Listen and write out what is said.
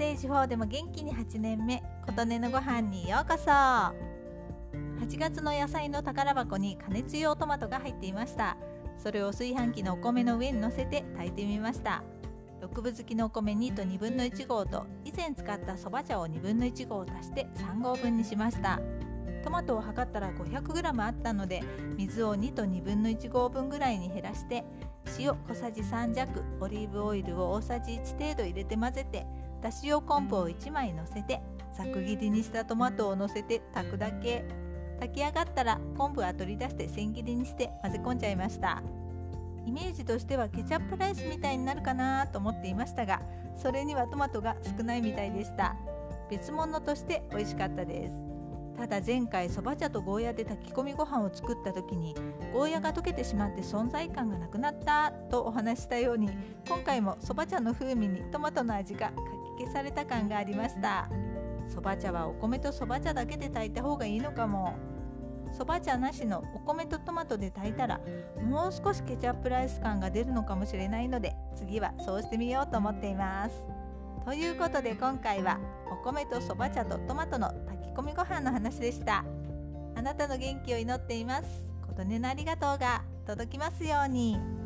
テージ4でも元気に8年目琴音のご飯にようこそ。8月の野菜の宝箱に加熱用トマトが入っていました。それを炊飯器のお米の上に乗せて炊いてみました。6分好きのお米2と1 2分の1合と以前使ったそば茶を1 2分の1合足して3合分にしました。トマトを測ったら 500g あったので水を2と1 2分の1合分ぐらいに減らして塩小さじ3弱オリーブオイルを大さじ1程度入れて混ぜてだし用昆布を1枚のせてざく切りにしたトマトをのせて炊くだけ。炊き上がったら昆布は取り出して千切りにして混ぜ込んじゃいました。イメージとしてはケチャップライスみたいになるかなと思っていましたがそれにはトマトが少ないみたいでした。別物として美味しかったです。ただ前回そば茶とゴーヤで炊き込みご飯を作った時にゴーヤが溶けてしまって存在感がなくなったとお話したように今回もそば茶の風味にトマトの味がか消された感がありました。そば茶はお米とそば茶だけで炊いた方がいいのかも。そば茶なしのお米とトマトで炊いたらもう少しケチャップライス感が出るのかもしれないので次はそうしてみようと思っています。ということで今回はお米とそば茶とトマトの炊き込みご飯の話でした。あなたの元気を祈っています。琴音のありがとうが届きますように。